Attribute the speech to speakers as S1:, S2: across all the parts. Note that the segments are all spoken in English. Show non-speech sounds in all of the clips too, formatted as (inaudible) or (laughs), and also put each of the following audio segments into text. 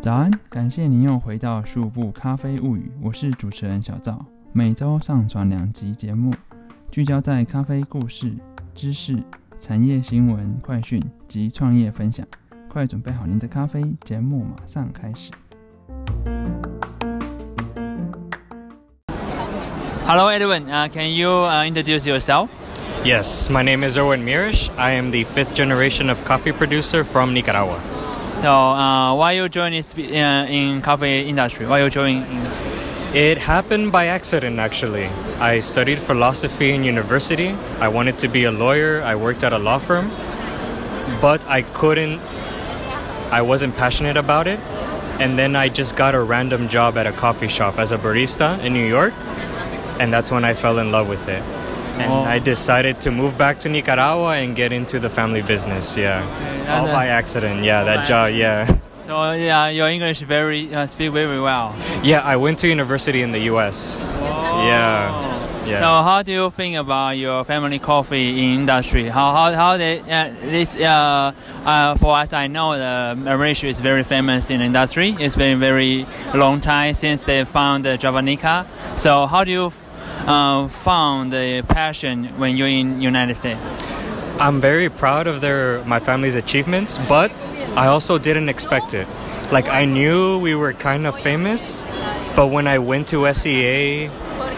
S1: 早安，感谢您又回到数部咖啡物语，我是主持人小赵，每周上传两集节目，聚焦在咖啡故事、知识、产业新闻、快讯及创业分享。快准备好您的咖啡，节目马上开始。Hello, Edwin. Uh, can you uh, introduce yourself?
S2: Yes, my name is Erwin Mierisch. I am the fifth generation of coffee producer from Nicaragua.
S1: So, uh, why you join this, uh, in coffee industry? Why you join? In-
S2: It happened by accident, actually. I studied philosophy in university. I wanted to be a lawyer. I worked at a law firm, but I couldn't. I wasn't passionate about it, and then I just got a random job at a coffee shop as a barista in New York, and that's when I fell in love with it. And
S1: Oh.
S2: I decided to move back to Nicaragua and get into the family business. Yeah, all
S1: uh,
S2: by accident. Yeah, that job. Yeah. (laughs)
S1: So, yeah, your English very uh, speak very well.
S2: Yeah, I went to university in the U.S. Yeah, yeah.
S1: So how do you think about your family coffee industry? How how how they uh, this uh, uh for us I know the Mauricio is very famous in industry. It's been very long time since they found the Javanica. So how do you uh, found the passion when you're in United States?
S2: I'm very proud of their my family's achievements, but I also didn't expect it. Like I knew we were kind of famous, but when I went to SCA,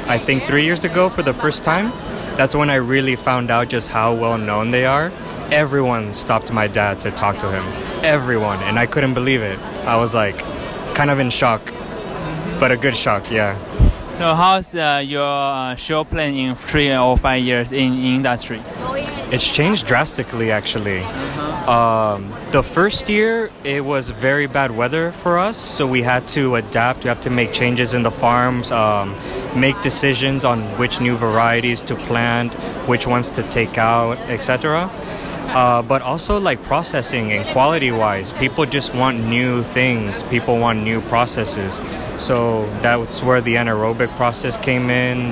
S2: I think three years ago for the first time, that's when I really found out just how well known they are. Everyone stopped my dad to talk to him. Everyone, and I couldn't believe it. I was like, kind of in shock, but a good shock, yeah.
S1: So how's uh, your uh, show plan in three or five years in, in industry?
S2: It's changed drastically, actually. Um, the first year, it was very bad weather for us, so we had to adapt. We have to make changes in the farms, um, make decisions on which new varieties to plant, which ones to take out, etc. Uh, but also, like processing and quality wise, people just want new things, people want new processes. So that's where the anaerobic process came in,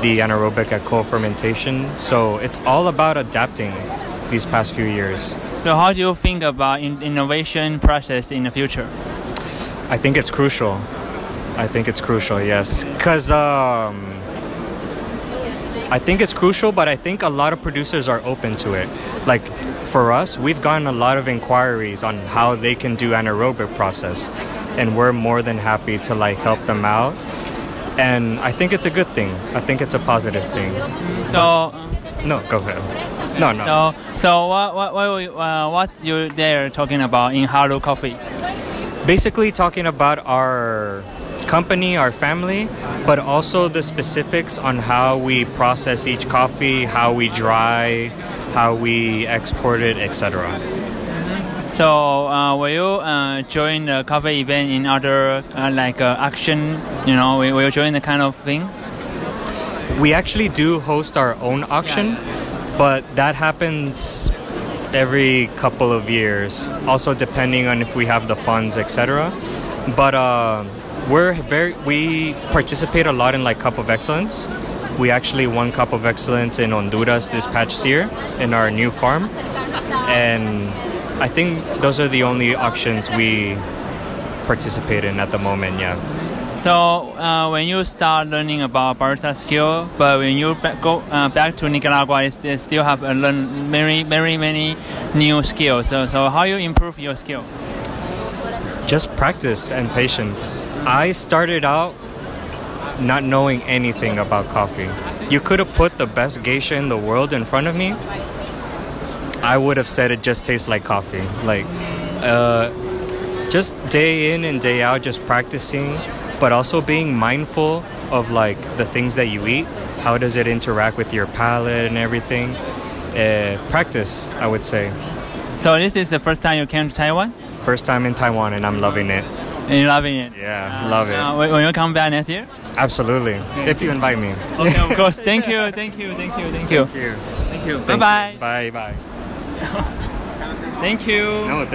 S2: the anaerobic at co fermentation. So it's all about adapting these past few years.
S1: So how do you think about in- innovation process in the future?
S2: I think it's crucial. I think it's crucial, yes. Because um, I think it's crucial, but I think a lot of producers are open to it. Like for us, we've gotten a lot of inquiries on how they can do anaerobic process, and we're more than happy to like help them out. And I think it's a good thing. I think it's a positive thing.
S1: So.
S2: No, go ahead. No, no.
S1: So, so what, what, what, uh, what's you there talking about in Hello Coffee?
S2: basically talking about our company, our family, but also the specifics on how we process each coffee, how we dry, how we export it, etc.
S1: So, uh, will you uh, join the coffee event in other uh, like uh, action? You know, will will you join the kind of things?
S2: We actually do host our own auction, but that happens every couple of years, also depending on if we have the funds, etc. But uh, we're very we participate a lot in like Cup of Excellence. We actually won Cup of Excellence in Honduras this past year in our new farm, and I think those are the only auctions we participate in at the moment. Yeah.
S1: So, uh, when you start learning about barista skill, but when you go uh, back to Nicaragua, you still have uh, learn very, very many new skills. So, so how you improve your skill?
S2: Just practice and patience. I started out not knowing anything about coffee. You could have put the best geisha in the world in front of me. I would have said it just tastes like coffee. Like, uh, just day in and day out, just practicing, but also being mindful of like the things that you eat. How does it interact with your palate and everything? Uh, practice, I would say.
S1: So, this is the first time you came to Taiwan.
S2: First time in Taiwan, and I'm loving it.
S1: And you're loving it.
S2: Yeah, love it.
S1: Uh, when when you come back next year?
S2: Absolutely. If you invite me.
S1: Okay, of course. Thank you, thank you, thank you, thank you,
S2: Thank you.
S1: thank you.
S2: Bye-bye. Bye bye.
S1: Thank you.
S2: No,